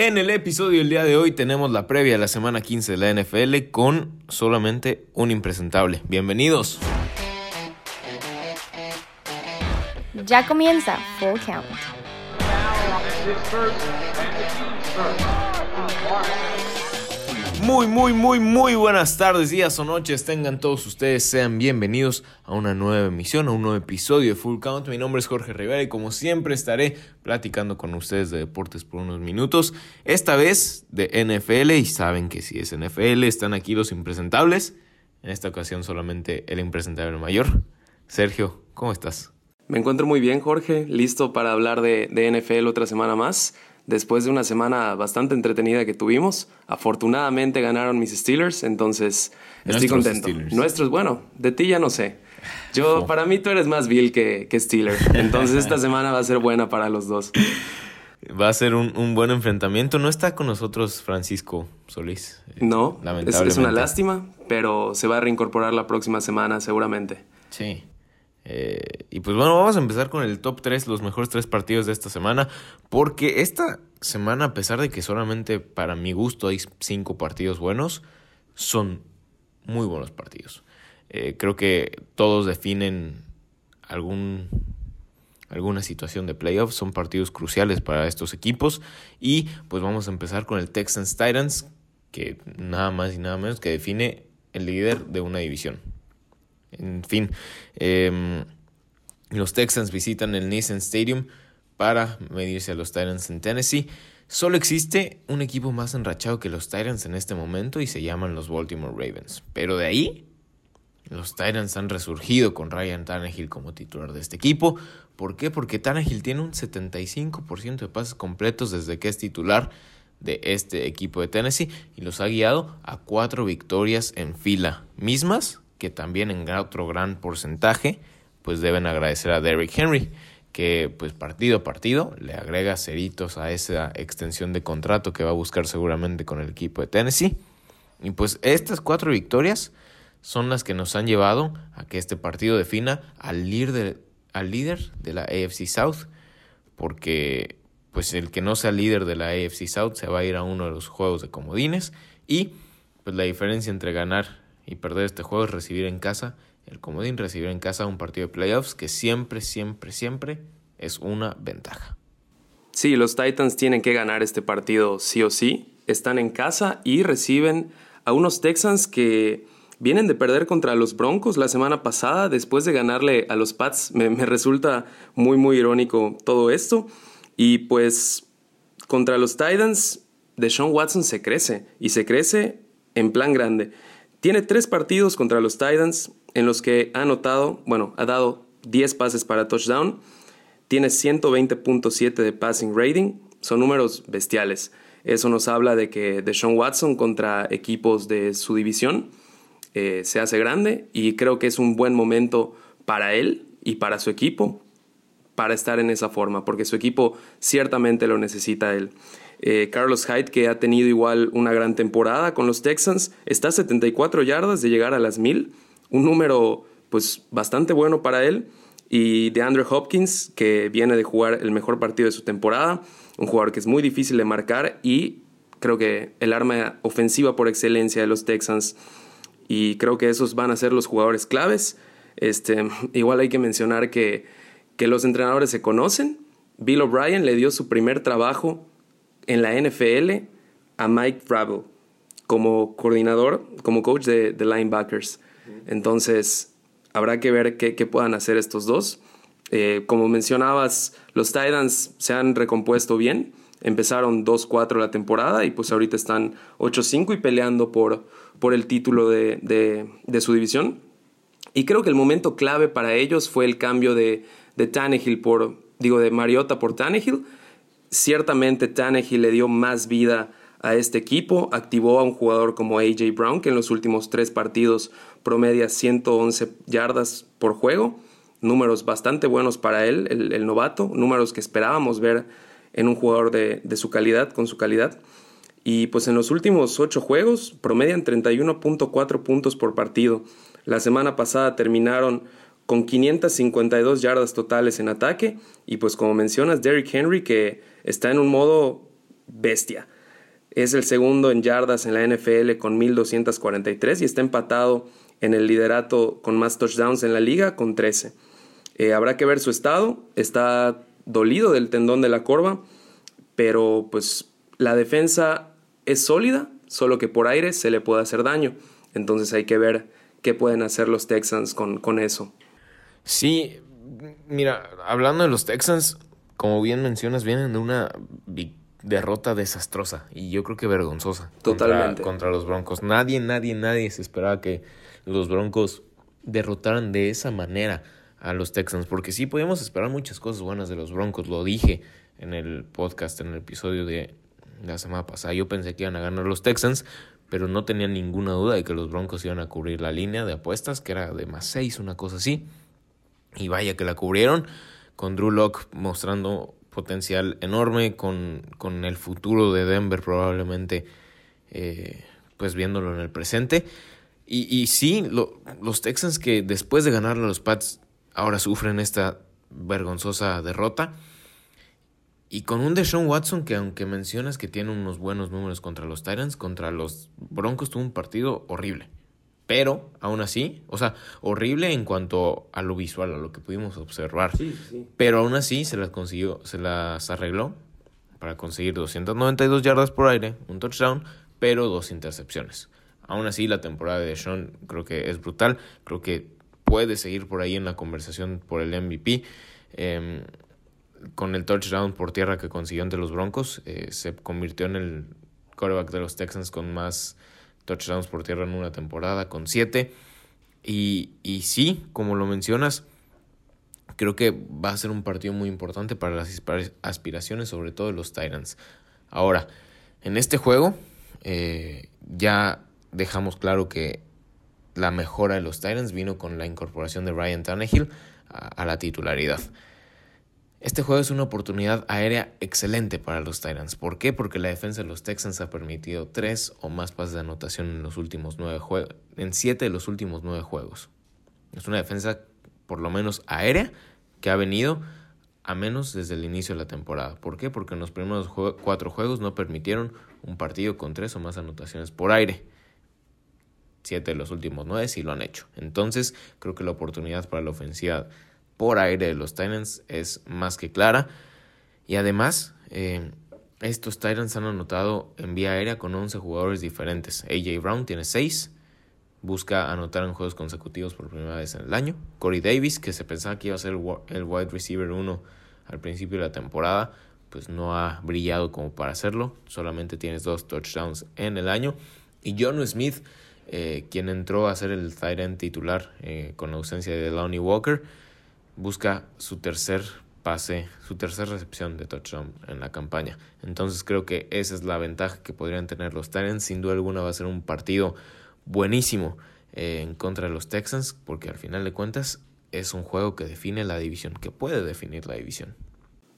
En el episodio del día de hoy tenemos la previa de la semana 15 de la NFL con solamente un impresentable. Bienvenidos. Ya comienza Full Count. Muy, muy, muy, muy buenas tardes, días o noches. Tengan todos ustedes, sean bienvenidos a una nueva emisión, a un nuevo episodio de Full Count. Mi nombre es Jorge Rivera y como siempre estaré platicando con ustedes de deportes por unos minutos. Esta vez de NFL y saben que si es NFL están aquí los impresentables. En esta ocasión solamente el impresentable mayor. Sergio, ¿cómo estás? Me encuentro muy bien, Jorge, listo para hablar de, de NFL otra semana más después de una semana bastante entretenida que tuvimos. Afortunadamente ganaron mis Steelers, entonces estoy contento. Nuestros, bueno, de ti ya no sé. Yo, para mí tú eres más Bill que, que Steeler, entonces esta semana va a ser buena para los dos. Va a ser un, buen enfrentamiento. No está con nosotros Francisco Solís. No, es, es una lástima, pero se va a reincorporar la próxima semana seguramente. Sí. Eh, y pues bueno, vamos a empezar con el top 3, los mejores tres partidos de esta semana, porque esta semana, a pesar de que solamente para mi gusto hay cinco partidos buenos, son muy buenos partidos. Eh, creo que todos definen algún, alguna situación de playoffs, son partidos cruciales para estos equipos y pues vamos a empezar con el Texans Titans, que nada más y nada menos que define el líder de una división. En fin, em, los Texans visitan el Nissan Stadium para medirse a los Titans en Tennessee. Solo existe un equipo más enrachado que los Titans en este momento y se llaman los Baltimore Ravens. Pero de ahí, los Titans han resurgido con Ryan Tannehill como titular de este equipo. ¿Por qué? Porque Tannehill tiene un 75% de pases completos desde que es titular de este equipo de Tennessee y los ha guiado a cuatro victorias en fila, mismas que también en otro gran porcentaje pues deben agradecer a Derrick Henry que pues partido a partido le agrega ceritos a esa extensión de contrato que va a buscar seguramente con el equipo de Tennessee. Y pues estas cuatro victorias son las que nos han llevado a que este partido defina al líder de, al líder de la AFC South, porque pues el que no sea líder de la AFC South se va a ir a uno de los juegos de comodines y pues la diferencia entre ganar y perder este juego es recibir en casa el comodín, recibir en casa un partido de playoffs que siempre, siempre, siempre es una ventaja. Sí, los Titans tienen que ganar este partido sí o sí. Están en casa y reciben a unos Texans que vienen de perder contra los Broncos la semana pasada después de ganarle a los Pats. Me, resulta muy, muy irónico todo esto. Y pues contra los Titans, Deshaun Watson se crece y se crece en plan grande. Tiene tres partidos contra los Titans en los que ha anotado, bueno, ha dado 10 pases para touchdown. Tiene 120.7 de passing rating. Son números bestiales. Eso nos habla de que Deshaun Watson contra equipos de su división eh, se hace grande y creo que es un buen momento para él y para su equipo para estar en esa forma, porque su equipo ciertamente lo necesita él. Eh, Carlos Hyde, que ha tenido igual una gran temporada con los Texans, está a 74 yardas de llegar a las 1000, un número pues bastante bueno para él. Y de Andrew Hopkins, que viene de jugar el mejor partido de su temporada, un jugador que es muy difícil de marcar y creo que el arma ofensiva por excelencia de los Texans. Y creo que esos van a ser los jugadores claves. Este, igual hay que mencionar que, que los entrenadores se conocen. Bill O'Brien le dio su primer trabajo en la NFL a Mike Vrabel como coordinador, como coach de, linebackers. Entonces, habrá que ver qué, puedan hacer estos dos. Eh, como mencionabas, los Titans se han recompuesto bien. Empezaron 2-4 la temporada y pues ahorita están 8-5 y peleando por, por el título de, de, su división. Y creo que el momento clave para ellos fue el cambio de, de Tannehill por, digo, de Mariota por Tannehill Ciertamente Tannehill le dio más vida a este equipo, activó a un jugador como AJ Brown, que en los últimos tres partidos promedia 111 yardas por juego, números bastante buenos para él, el, novato, números que esperábamos ver en un jugador de, de, su calidad, con su calidad. Y pues en los últimos ocho juegos promedian 31.4 puntos por partido. La semana pasada terminaron con 552 yardas totales en ataque. Y pues como mencionas, Derrick Henry, que está en un modo bestia. Es el segundo en yardas en la NFL con 1243 y está empatado en el liderato con más touchdowns en la liga con 13. Eh, habrá que ver su estado, está dolido del tendón de la corva, pero pues la defensa es sólida, solo que por aire se le puede hacer daño. Entonces hay que ver qué pueden hacer los Texans con, con eso. Sí, mira, hablando de los Texans, como bien mencionas, vienen de una derrota desastrosa y yo creo que vergonzosa. Totalmente. Contra, los Broncos. Nadie, nadie, nadie se esperaba que los Broncos derrotaran de esa manera a los Texans, porque sí podíamos esperar muchas cosas buenas de los Broncos, lo dije en el podcast, en el episodio de la semana pasada. Yo pensé que iban a ganar los Texans, pero no tenía ninguna duda de que los Broncos iban a cubrir la línea de apuestas, que era de más 6, una cosa así. Y vaya que la cubrieron, con Drew Locke mostrando potencial enorme, con, con el futuro de Denver probablemente, eh, pues viéndolo en el presente. Y, y sí, los Texans que después de ganarle a los Pats ahora sufren esta vergonzosa derrota. Y con un Deshaun Watson que aunque mencionas que tiene unos buenos números contra los Titans, contra los Broncos tuvo un partido horrible. Pero aún así, o sea, horrible en cuanto a lo visual, a lo que pudimos observar. Pero aún así se las consiguió, se las arregló para conseguir 292 yardas por aire, un touchdown, pero dos intercepciones. Aún así, la temporada de Deshaun creo que es brutal. Creo que puede seguir por ahí en la conversación por el MVP. Em, con el touchdown por tierra que consiguió ante los Broncos, eh, se convirtió en el quarterback de los Texans con más touchdowns por tierra en una temporada, con siete. Y, y sí, como lo mencionas, creo que va a ser un partido muy importante para las aspiraciones, sobre todo de los Titans. Ahora, en este juego eh, ya dejamos claro que la mejora de los Titans vino con la incorporación de Ryan Tannehill a la titularidad. Este juego es una oportunidad aérea excelente para los Titans. ¿Por qué? Porque la defensa de los Texans ha permitido tres o más pases de anotación en los últimos nueve juegos, en siete de los últimos nueve juegos. Es una defensa, por lo menos aérea, que ha venido a menos desde el inicio de la temporada. ¿Por qué? Porque en los primeros cuatro juegos no permitieron un partido con tres o más anotaciones por aire. Siete de los últimos nueve sí lo han hecho. Entonces, creo que la oportunidad para la ofensiva por aire de los Titans es más que clara. Y además, eh, estos Titans han anotado en vía aérea con 11 jugadores diferentes. AJ Brown tiene 6, busca anotar en juegos consecutivos por primera vez en el año. Corey Davis, que se pensaba que iba a ser el wide receiver 1 al principio de la temporada, pues no ha brillado como para hacerlo. Solamente tienes dos touchdowns en el año. Y John Smith, eh, quien entró a ser el Titan titular eh, con ausencia de Lonnie Walker, busca su tercer pase, su tercera recepción de touchdown en la campaña. Entonces creo que esa es la ventaja que podrían tener los Titans. Sin duda alguna va a ser un partido buenísimo eh, en contra de los Texans, porque al final de cuentas es un juego que define la división, que puede definir la división.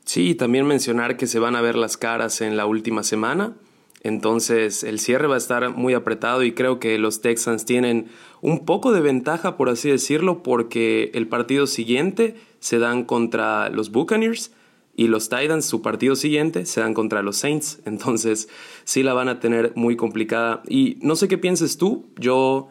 Sí, también mencionar que se van a ver las caras en la última semana. Entonces el cierre va a estar muy apretado y creo que los Texans tienen un poco de ventaja, por así decirlo, porque el partido siguiente se dan contra los Buccaneers y los Titans, su partido siguiente, se dan contra los Saints. Entonces sí la van a tener muy complicada. Y no sé qué pienses tú, yo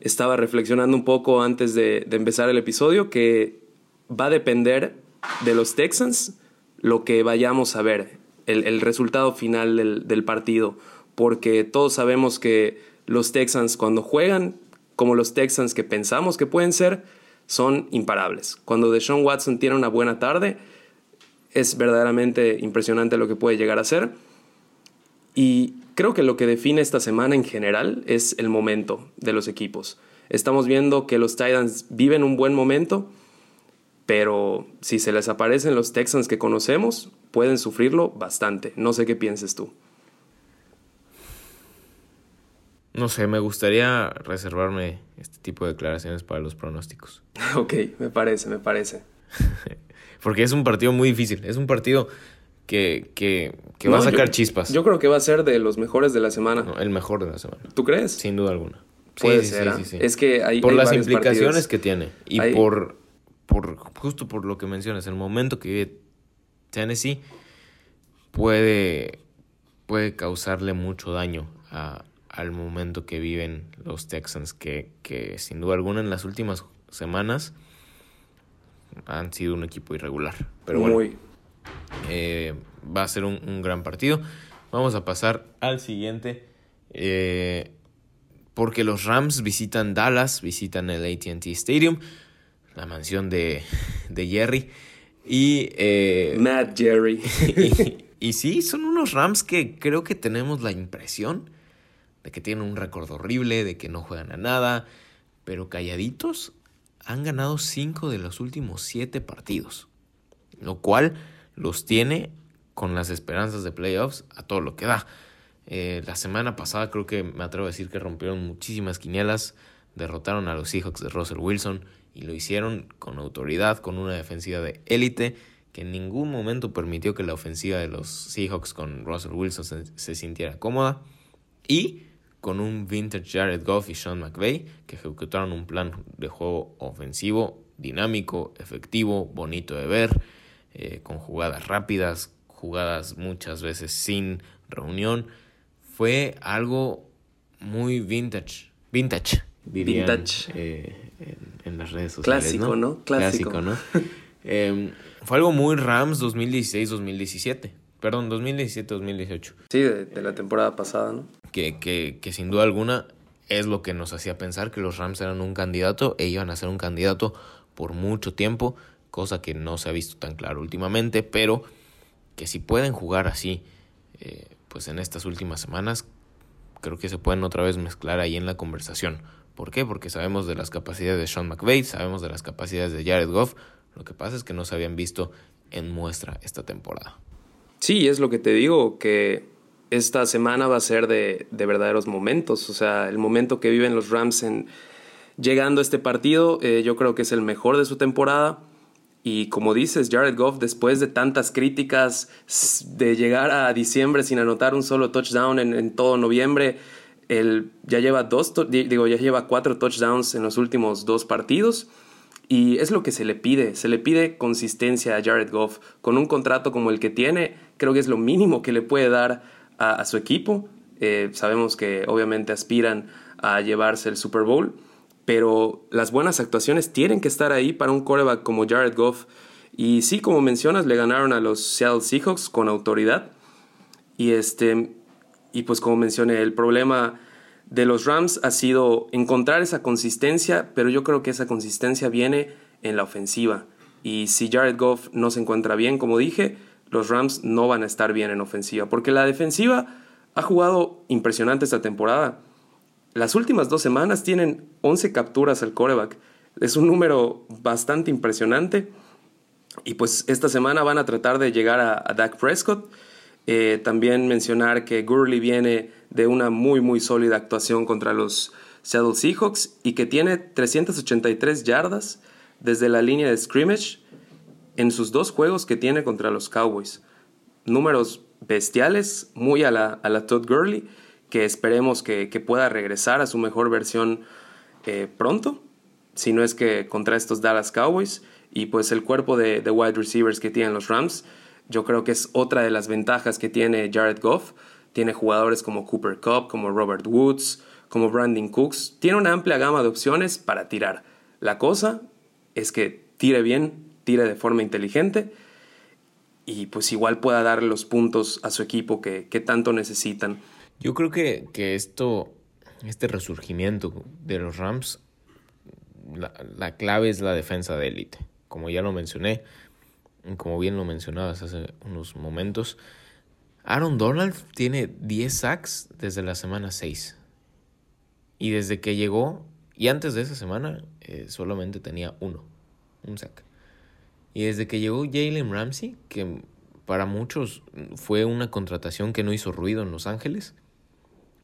estaba reflexionando un poco antes de, empezar el episodio que va a depender de los Texans lo que vayamos a ver el, resultado final del, del, partido, porque todos sabemos que los Texans cuando juegan como los Texans que pensamos que pueden ser, son imparables. Cuando Deshaun Watson tiene una buena tarde, es verdaderamente impresionante lo que puede llegar a ser. Y creo que lo que define esta semana en general es el momento de los equipos. Estamos viendo que los Titans viven un buen momento, pero si se les aparecen los Texans que conocemos, pueden sufrirlo bastante. No sé qué pienses tú. No sé, me gustaría reservarme este tipo de declaraciones para los pronósticos. Ok, me parece, me parece. Porque es un partido muy difícil. Es un partido que, que, que va a sacar chispas. Yo creo que va a ser de los mejores de la semana. el mejor de la semana. ¿Tú crees? Sin duda alguna. Puede ser. ¿ah? Es que hay. Por las implicaciones que tiene. Y por por justo por lo que mencionas, el momento que vive Tennessee puede puede causarle mucho daño al momento que viven los Texans, que, que sin duda alguna en las últimas semanas han sido un equipo irregular. Pero bueno, eh, va a ser un, gran partido. Vamos a pasar al siguiente. Eh, porque los Rams visitan Dallas, visitan el ATT Stadium, la mansión de, de Jerry. Y. Eh, Matt Jerry. y, y, sí, son unos Rams que creo que tenemos la impresión de que tienen un récord horrible, de que no juegan a nada, pero calladitos han ganado cinco de los últimos siete partidos, lo cual los tiene con las esperanzas de playoffs a todo lo que da. Eh, la semana pasada creo que me atrevo a decir que rompieron muchísimas quinielas, derrotaron a los Seahawks de Russell Wilson y lo hicieron con autoridad, con una defensiva de élite que en ningún momento permitió que la ofensiva de los Seahawks con Russell Wilson se, se sintiera cómoda y con un vintage Jared Goff y Sean McVay que ejecutaron un plan de juego ofensivo, dinámico, efectivo, bonito de ver, eh, con jugadas rápidas, jugadas muchas veces sin reunión. Fue algo muy vintage, vintage, vintage. Eh, en, las redes sociales. Clásico, ¿no? Clásico, ¿no? Em, fue algo muy Rams 2016-2017. Perdón, 2017-2018. Sí, de, la temporada pasada, ¿no? Que, que, que sin duda alguna es lo que nos hacía pensar que los Rams eran un candidato e iban a ser un candidato por mucho tiempo, cosa que no se ha visto tan claro últimamente, pero que si pueden jugar así, eh, pues en estas últimas semanas, creo que se pueden otra vez mezclar ahí en la conversación. ¿Por qué? Porque sabemos de las capacidades de Sean McVay, sabemos de las capacidades de Jared Goff, lo que pasa es que no se habían visto en muestra esta temporada. Sí, es lo que te digo, que esta semana va a ser de, verdaderos momentos. O sea, el momento que viven los Rams en llegando a este partido, eh, yo creo que es el mejor de su temporada. Y como dices, Jared Goff, después de tantas críticas de llegar a diciembre sin anotar un solo touchdown en, todo noviembre, él ya lleva dos, digo, ya lleva cuatro touchdowns en los últimos dos partidos. Y es lo que se le pide, se le pide consistencia a Jared Goff. Con un contrato como el que tiene, creo que es lo mínimo que le puede dar a, su equipo. Eh, sabemos que obviamente aspiran a llevarse el Super Bowl, pero las buenas actuaciones tienen que estar ahí para un quarterback como Jared Goff. Y sí, como mencionas, le ganaron a los Seattle Seahawks con autoridad. Y este y pues como mencioné, el problema de los Rams ha sido encontrar esa consistencia, pero yo creo que esa consistencia viene en la ofensiva. Y si Jared Goff no se encuentra bien, como dije, los Rams no van a estar bien en ofensiva, porque la defensiva ha jugado impresionante esta temporada. Las últimas dos semanas tienen 11 capturas al coreback. Es un número bastante impresionante. Y pues esta semana van a tratar de llegar a, a Dak Prescott. Eh, también mencionar que Gurley viene de una muy muy sólida actuación contra los Seattle Seahawks y que tiene 383 yardas desde la línea de scrimmage en sus dos juegos que tiene contra los Cowboys. Números bestiales, muy a la, a la Todd Gurley, que esperemos que, pueda regresar a su mejor versión eh, pronto, si no es que contra estos Dallas Cowboys. Y pues el cuerpo de, de wide receivers que tienen los Rams, yo creo que es otra de las ventajas que tiene Jared Goff. Tiene jugadores como Cooper Cup, como Robert Woods, como Brandon Cooks. Tiene una amplia gama de opciones para tirar. La cosa es que tire bien, tire de forma inteligente y pues igual pueda dar los puntos a su equipo que, tanto necesitan. Yo creo que, que, esto, este resurgimiento de los Rams, la, la clave es la defensa de élite. Como ya lo mencioné, como bien lo mencionabas hace unos momentos, Aaron Donald tiene 10 sacks desde la semana 6. Y desde que llegó, y antes de esa semana, eh, solamente tenía uno, un sack. Y desde que llegó Jalen Ramsey, que para muchos fue una contratación que no hizo ruido en Los Ángeles,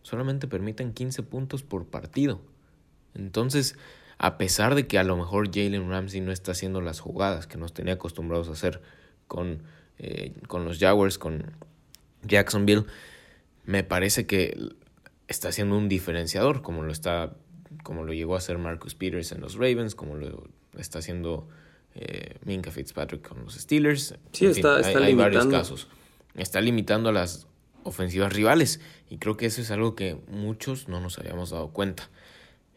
solamente permiten 15 puntos por partido. Entonces, a pesar de que a lo mejor Jalen Ramsey no está haciendo las jugadas que nos tenía acostumbrados a hacer con, eh, con los Jaguars, con Jacksonville, me parece que está siendo un diferenciador, como lo está, como lo llegó a hacer Marcus Peters en los Ravens, como lo está haciendo eh, Minka Fitzpatrick con los Steelers. Sí, está, hay, varios casos. Está limitando a las ofensivas rivales. Y creo que eso es algo que muchos no nos habíamos dado cuenta.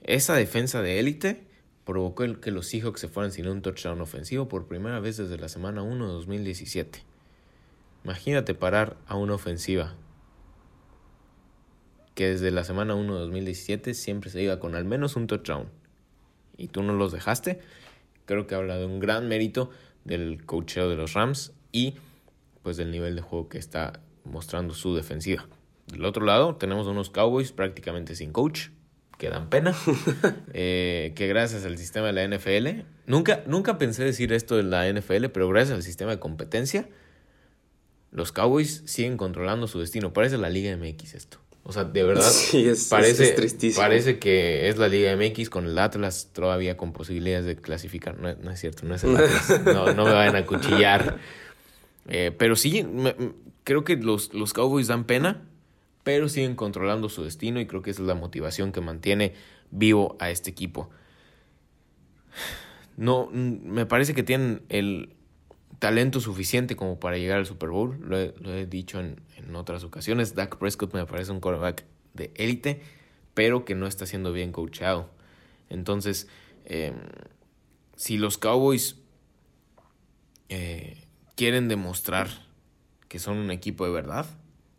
Esa defensa de élite provocó el que los Seahawks se fueran sin un touchdown ofensivo por primera vez desde la semana 1 de 2017. Imagínate parar a una ofensiva que desde la semana 1 de 2017 siempre se iba con al menos un touchdown y tú no los dejaste. Creo que habla de un gran mérito del coacheo de los Rams y pues del nivel de juego que está mostrando su defensiva. Del otro lado tenemos unos Cowboys prácticamente sin coach, que dan pena, eh, que gracias al sistema de la NFL, nunca, nunca pensé decir esto de la NFL, pero gracias al sistema de competencia, los Cowboys siguen controlando su destino. Parece la Liga MX esto. O sea, de verdad, parece, parece que es la Liga MX con el Atlas todavía con posibilidades de clasificar. No, es cierto, no es el Atlas. No, no me vayan a cuchillar. Eh, pero sí, creo que los, los Cowboys dan pena, pero siguen controlando su destino y creo que esa es la motivación que mantiene vivo a este equipo. No, me parece que tienen el talento suficiente como para llegar al Super Bowl. Lo he, dicho en, otras ocasiones. Dak Prescott me parece un quarterback de élite, pero que no está siendo bien coachado. Entonces, em, si los Cowboys eh, quieren demostrar que son un equipo de verdad,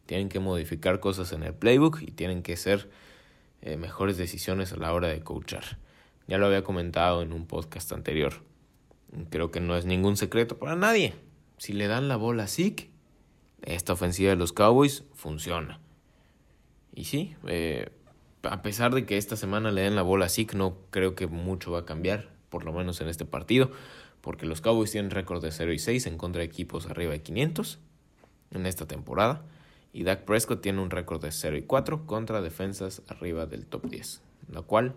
tienen que modificar cosas en el playbook y tienen que ser eh, mejores decisiones a la hora de coachar. Ya lo había comentado en un podcast anterior. Creo que no es ningún secreto para nadie. Si le dan la bola a Zeke, esta ofensiva de los Cowboys funciona. Y sí, eh, a pesar de que esta semana le den la bola a Zeke, no creo que mucho va a cambiar, por lo menos en este partido porque los Cowboys tienen récord de 0 y 6 en contra de equipos arriba de 500 en esta temporada. Y Dak Prescott tiene un récord de 0 y 4 contra defensas arriba del top 10, lo cual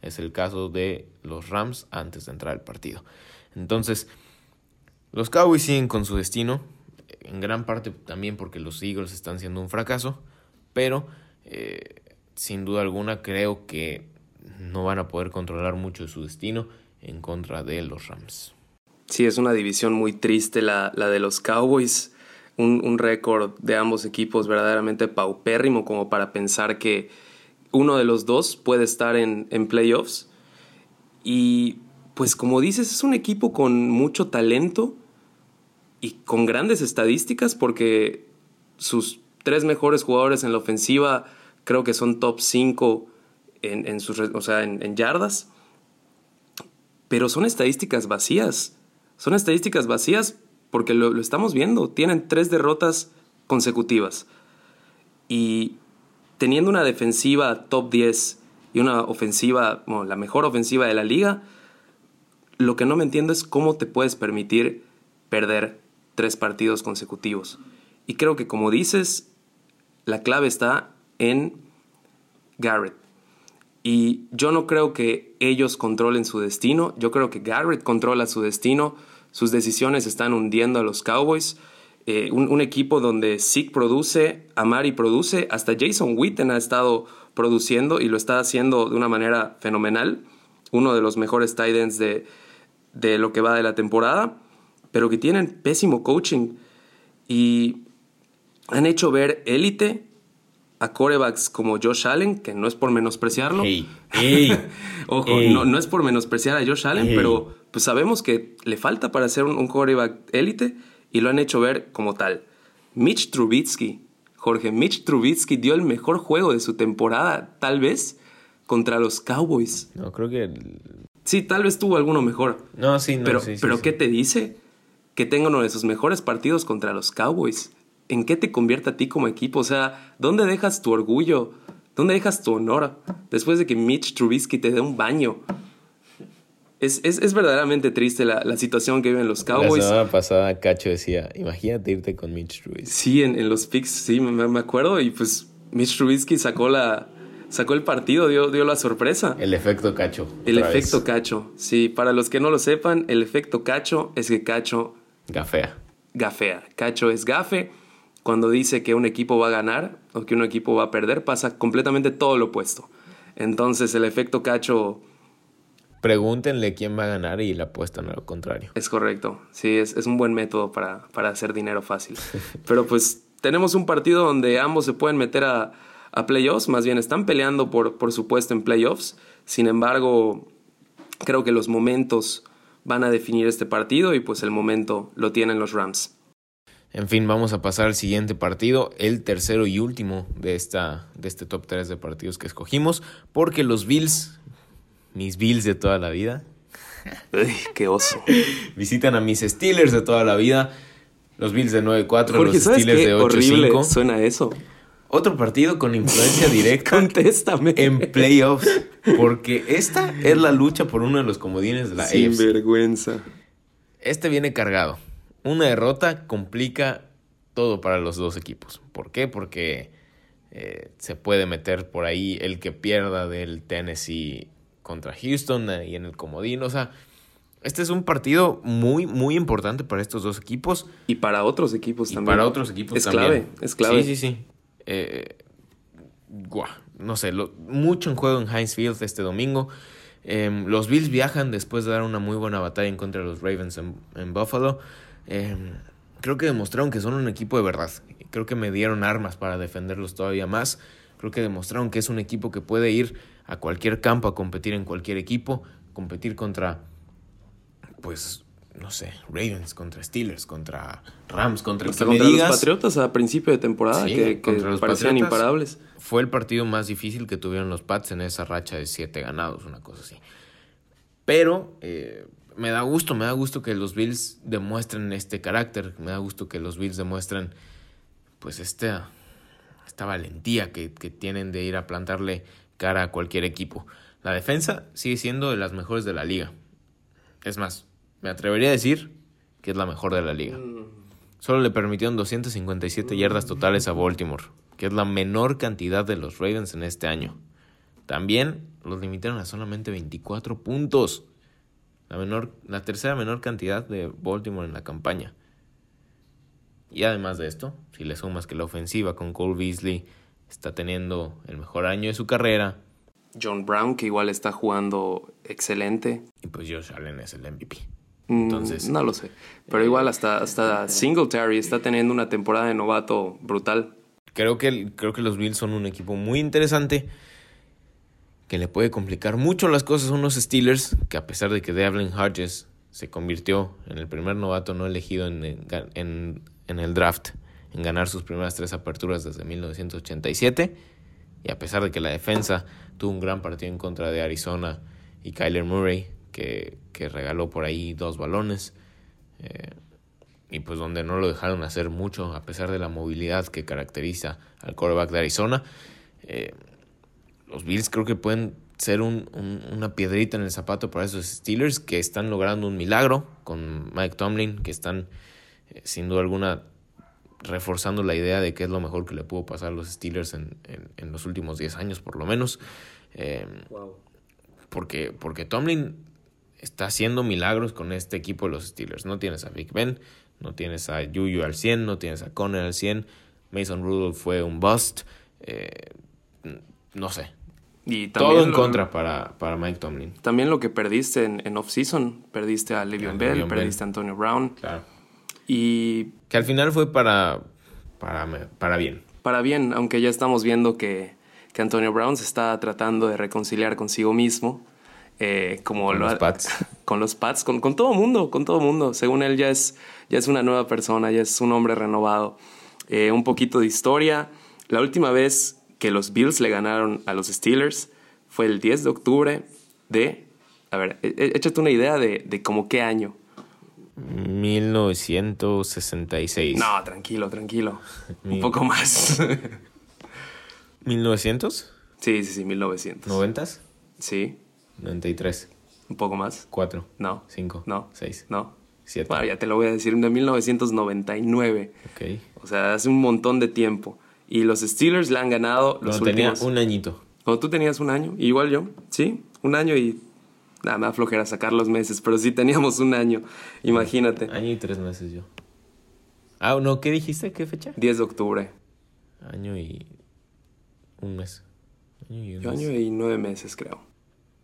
es el caso de los Rams antes de entrar al partido. Entonces, los Cowboys siguen con su destino, en gran parte también porque los Eagles están siendo un fracaso, pero eh, sin duda alguna creo que no van a poder controlar mucho su destino en contra de los Rams. Sí, es una división muy triste la de los Cowboys. Un, récord de ambos equipos verdaderamente paupérrimo como para pensar que uno de los dos puede estar en, en playoffs. Y pues como dices, es un equipo con mucho talento y con grandes estadísticas porque sus tres mejores jugadores en la ofensiva creo que son top 5 en, en, o sea, en yardas. Pero son estadísticas vacías. Son estadísticas vacías porque lo, estamos viendo. Tienen tres derrotas consecutivas. Y teniendo una defensiva top 10 y una ofensiva, la mejor ofensiva de la liga, lo que no me entiendo es cómo te puedes permitir perder tres partidos consecutivos. Y creo que como dices, la clave está en Garrett. Y yo no creo que ellos controlen su destino, yo creo que Garrett controla su destino, sus decisiones están hundiendo a los Cowboys. Eh, un, equipo donde Zeke produce, Amari produce, hasta Jason Witten ha estado produciendo y lo está haciendo de una manera fenomenal. Uno de los mejores tight ends de, de lo que va de la temporada, pero que tienen pésimo coaching y han hecho ver élite a corebacks como Josh Allen, que no es por menospreciarlo. Ojo, No, es por menospreciar a Josh Allen, pero pues sabemos que le falta para ser un, coreback élite y lo han hecho ver como tal. Mitch Trubitsky, Jorge, Mitch Trubitsky dio el mejor juego de su temporada, tal vez, contra los Cowboys. No, creo que... Sí, tal vez tuvo alguno mejor. No, sí, no. Pero, pero ¿qué te dice? Que tenga uno de sus mejores partidos contra los Cowboys. ¿en qué te convierte a ti como equipo? O sea, ¿dónde dejas tu orgullo? ¿Dónde dejas tu honor después de que Mitch Trubisky te dé un baño? Es, es, verdaderamente triste la, situación que viven los Cowboys. La semana pasada Cacho decía, imagínate irte con Mitch Trubisky. Sí, en, los picks, sí, me, acuerdo. Y pues Mitch Trubisky sacó la... Sacó el partido, dio, dio la sorpresa. El efecto cacho. El efecto cacho. Sí, para los que no lo sepan, el efecto cacho es que cacho... Gafea. Gafea. Cacho es gafe cuando dice que un equipo va a ganar o que un equipo va a perder, pasa completamente todo lo opuesto. Entonces el efecto cacho... Pregúntenle quién va a ganar y le apuestan a lo contrario. Es correcto, sí, es, un buen método para, hacer dinero fácil. Pero pues tenemos un partido donde ambos se pueden meter a, a playoffs, más bien están peleando por, por supuesto en playoffs. Sin embargo, creo que los momentos van a definir este partido y pues el momento lo tienen los Rams. En fin, vamos a pasar al siguiente partido, el tercero y último de, esta, de este top 3 de partidos que escogimos, porque los Bills, mis Bills de toda la vida, Uy, qué oso. visitan a mis Steelers de toda la vida, los Bills de 9-4, Porque los ¿sabes Steelers de horrible 8-5. suena eso? Otro partido con influencia directa Contéstame. en playoffs, porque esta es la lucha por uno de los comodines de la Sin AFC. vergüenza. Este viene cargado. Una derrota complica todo para los dos equipos. ¿Por qué? Porque eh, se puede meter por ahí el que pierda del Tennessee contra Houston y en el comodín. O sea, este es un partido muy, muy importante para estos dos equipos. Y para otros equipos Y también. para otros equipos es también. clave, es clave. Sí, sí, sí. Eh, guau, no sé, lo- mucho en juego en Heinz Field este domingo. Em, los Bills viajan después de dar una muy buena batalla en contra de los Ravens en, en Buffalo. Em, creo que demostraron que son un equipo de verdad. Creo que me dieron armas para defenderlos todavía más. Creo que demostraron que es un equipo que puede ir a cualquier campo a competir en cualquier equipo, competir contra, pues, no sé, Ravens, contra Steelers, contra Rams, contra el me contra digas. los Patriotas a principio de temporada, Sí, que, los parecían Patriotas. imparables. Fue el partido más difícil que tuvieron los Pats en esa racha de siete ganados, una cosa así. Pero eh, me da gusto, me da gusto que los Bills demuestren este carácter, me da gusto que los Bills demuestren pues esta, esta valentía que, que tienen de ir a plantarle cara a cualquier equipo. La defensa sigue siendo de las mejores de la liga. Es más, me atrevería a decir que es la mejor de la liga. Solo le permitieron 257 yardas totales a Baltimore, que es la menor cantidad de los Ravens en este año. También los limitaron a solamente 24 puntos, la, menor, la tercera menor cantidad de Baltimore en la campaña. Y además de esto, si le sumas que la ofensiva con Cole Beasley está teniendo el mejor año de su carrera, John Brown, que igual está jugando excelente. y pues Josh Allen es el MVP. Mm, Entonces- no lo sé. Pero igual hasta, hasta Singletary está teniendo una temporada de novato brutal. Creo que, creo que los Bills son un equipo muy interesante que le puede complicar mucho las cosas a unos Steelers que a pesar de que Devlin Hodges se convirtió en el primer novato no elegido en, en, en el draft en ganar sus primeras tres aperturas desde 1987 y a pesar de que la defensa tuvo un gran partido en contra de Arizona y Kyler Murray que, que regaló por ahí dos balones eh, y pues donde no lo dejaron hacer mucho a pesar de la movilidad que caracteriza al quarterback de Arizona. Eh, los Bills creo que pueden ser un- un- una piedrita en el zapato para esos Steelers que están logrando un milagro con Mike Tomlin, que están eh, sin duda alguna reforzando la idea de que es lo mejor que le pudo pasar a los Steelers en, en- en los últimos 10 años por lo menos. Eh, porque, porque Tomlin está haciendo milagros con este equipo de los Steelers. No tienes a Big Ben, no tienes a Yuyu al 100, no tienes a Conner al 100. Mason Rudolph fue un bust. eh, no sé. Y Todo en lo- contra para, para Mike Tomlin. También lo que perdiste en, en off-season. Perdiste a Le'Veon A Bell, Le'Veon Bell. perdiste a Antonio Brown. Claro. Y Que al final fue para, para, para bien. para bien, aunque ya estamos viendo que, que Antonio Brown se está tratando de reconciliar consigo mismo. eh, como Con lo los Pats. Con los Pats, con, con todo mundo, con todo mundo. Según él ya es, ya es una nueva persona, ya es un hombre renovado. Eh, un poquito de historia. La última vez que los Bills le ganaron a los Steelers fue el 10 de octubre de... A ver, e- e- échate una idea de, de como qué año. 1966. No, tranquilo, tranquilo. Mi- Un poco más. ¿1900? sí, sí, sí, 1900. ¿90s? Sí, 93. un poco más. 4. No. 5. No. 6. No. 7. Bueno, ya te lo voy a decir, de 1999. Ok. O sea, hace un montón de tiempo. Y los Steelers le han ganado los Cuando tenía últimos... un añito. Cuando tú tenías un año, igual yo, sí, un año y... Nada, me da flojera sacar los meses, pero sí teníamos un año, imagínate. Año y tres meses yo. Ah, no, ¿qué dijiste? ¿Qué fecha? 10 de octubre. Año y un mes. Año y un Yo mes. año y nueve meses, creo.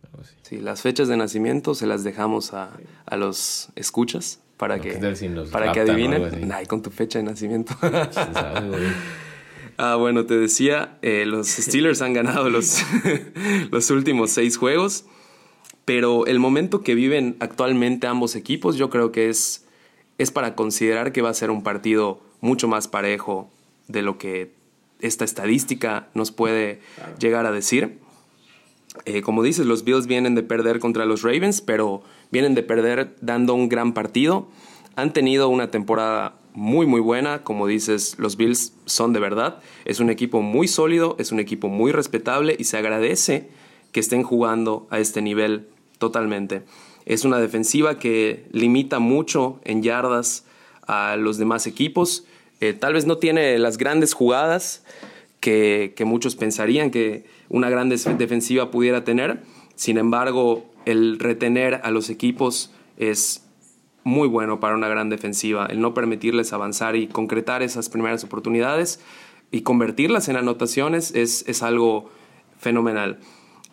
algo así. Sí, las fechas de nacimiento se las dejamos a, a los escuchas para que, para que adivinen. Ay, con tu fecha de nacimiento. ah, bueno, te decía, eh, los Steelers han ganado los, los últimos seis juegos, pero el momento que viven actualmente ambos equipos yo creo que es, es para considerar que va a ser un partido mucho más parejo de lo que esta estadística nos puede llegar a decir. Eh, como dices, los Bills vienen de perder contra los Ravens, pero vienen de perder dando un gran partido. Han tenido una temporada muy muy buena, como dices, los Bills son de verdad. Es un equipo muy sólido, es un equipo muy respetable y se agradece que estén jugando a este nivel totalmente. Es una defensiva que limita mucho en yardas a los demás equipos. Eh, tal vez no tiene las grandes jugadas que, que muchos pensarían que una gran defensiva pudiera tener. Sin embargo, el retener a los equipos es muy bueno para una gran defensiva, el no permitirles avanzar y concretar esas primeras oportunidades y convertirlas en anotaciones es, es algo fenomenal.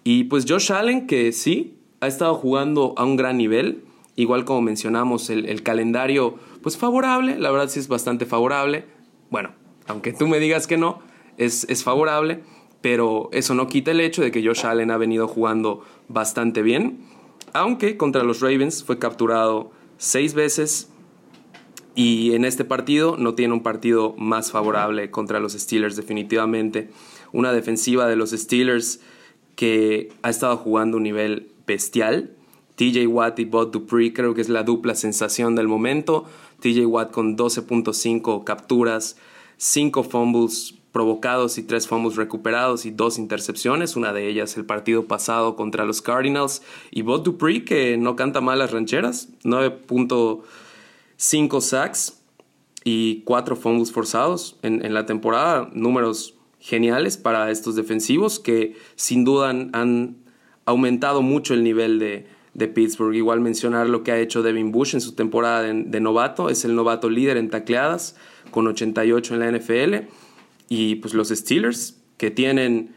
Y pues Josh Allen, que sí, ha estado jugando a un gran nivel, igual como mencionamos, el, calendario, pues favorable, la verdad sí es bastante favorable. Bueno, aunque tú me digas que no, es, es favorable pero eso no quita el hecho de que Josh Allen ha venido jugando bastante bien, aunque contra los Ravens fue capturado seis veces y en este partido no tiene un partido más favorable contra los Steelers definitivamente. Una defensiva de los Steelers que ha estado jugando un nivel bestial. TJ Watt y Bud Dupree creo que es la dupla sensación del momento. TJ Watt con 12.5 capturas, 5 fumbles provocados y tres fumbles recuperados y dos intercepciones, una de ellas el partido pasado contra los Cardinals, y Bob Dupree, que no canta mal las rancheras, 9.5 sacks y cuatro fumbles forzados en, la temporada, números geniales para estos defensivos que sin duda han, aumentado mucho el nivel de, Pittsburgh. Igual mencionar lo que ha hecho Devin Bush en su temporada de, de novato, es el novato líder en tacleadas con 88 en la NFL y pues los Steelers, que tienen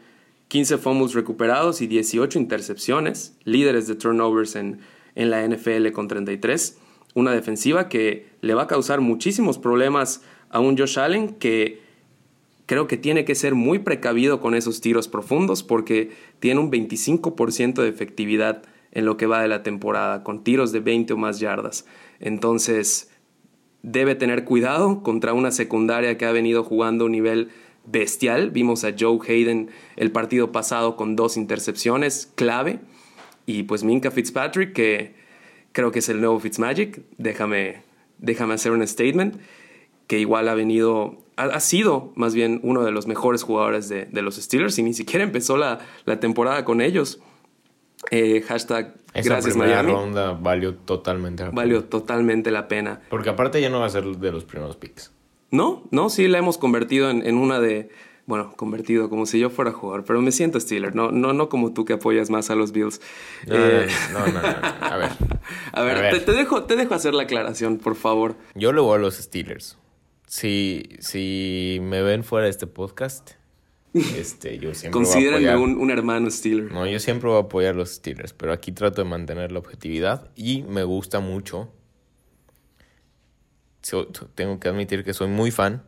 15 fumbles recuperados y 18 intercepciones, líderes de turnovers en, en la NFL con 33. Una defensiva que le va a causar muchísimos problemas a un Josh Allen que creo que tiene que ser muy precavido con esos tiros profundos porque tiene un 25% de efectividad en lo que va de la temporada, con tiros de 20 o más yardas. Entonces, debe tener cuidado contra una secundaria que ha venido jugando a un nivel bestial. Vimos a Joe Hayden el partido pasado con dos intercepciones clave. Y pues Minka Fitzpatrick, que creo que es el nuevo Fitzmagic, déjame, déjame hacer un statement, que igual ha venido, ha, sido más bien uno de los mejores jugadores de, los Steelers y ni siquiera empezó la, temporada con ellos. Eh, hashtag Esa gracias primera ronda valió totalmente la Valió totalmente la pena. Porque aparte ya no va a ser de los primeros picks. No, no, sí la hemos convertido en, una de, bueno, convertido como si yo fuera a jugar, pero me siento Steeler, no, no, no como tú que apoyas más a los Bills. No, no, eh, no, a ver. A ver, Te, dejo, te dejo hacer la aclaración, por favor. Yo le voy a los Steelers. Si, si me ven fuera de este podcast, este, yo siempre voy a apoyar... un, un hermano Steeler. No, yo siempre voy a apoyar a los Steelers, pero aquí trato de mantener la objetividad y me gusta mucho tengo que admitir que soy muy fan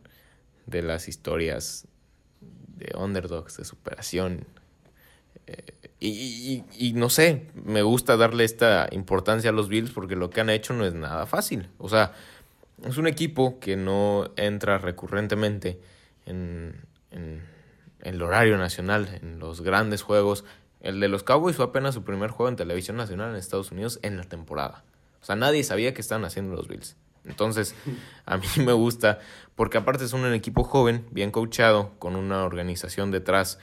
de las historias de underdogs, de superación. Eh, y, no sé, me gusta darle esta importancia a los Bills porque lo que han hecho no es nada fácil. O sea, es un equipo que no entra recurrentemente en, en, el horario nacional, en los grandes juegos. El de los Cowboys fue apenas su primer juego en televisión nacional en Estados Unidos en la temporada. O sea, nadie sabía que estaban haciendo los Bills. Entonces, a mí me gusta, porque aparte es un equipo joven, bien coachado, con una organización detrás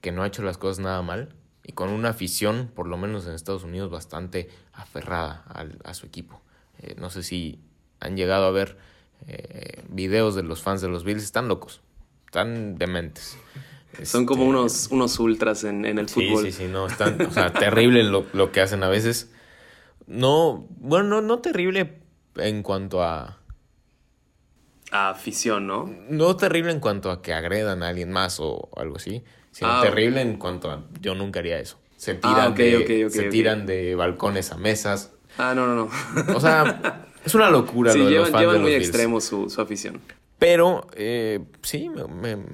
que no ha hecho las cosas nada mal y con una afición, por lo menos en Estados Unidos, bastante aferrada a, su equipo. Eh, no sé si han llegado a ver eh, videos de los fans de los Bills, están locos, están dementes. Son como este, unos, unos ultras en, el fútbol. Sí, sí, sí, no, están, o sea, terrible lo, lo que hacen a veces. No, bueno, no, no terrible en cuanto a... A afición, ¿no? No terrible en cuanto a que agredan a alguien más o algo así, sino ah, terrible en cuanto a yo nunca haría eso. Se ah, tiran, de, se tiran de balcones a mesas. Ah, no, no, no. O sea, Es una locura Sí, lo de los llevan, fans llevan de los muy Bills. extremo su, su afición. Pero eh, sí, me, me-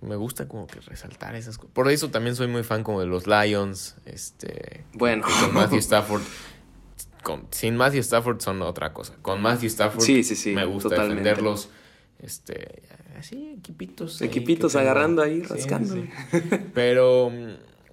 me gusta como que resaltar esas cosas. Por eso también soy muy fan como de los Lions. Este. Bueno. Con Matthew Stafford. con- sin Matthew Stafford son otra cosa. Con Matthew Stafford Sí, sí, sí, me gusta totalmente. defenderlos. Este. Así, equipitos. ahí Equipitos tengo. agarrando ahí, rascando. Pero.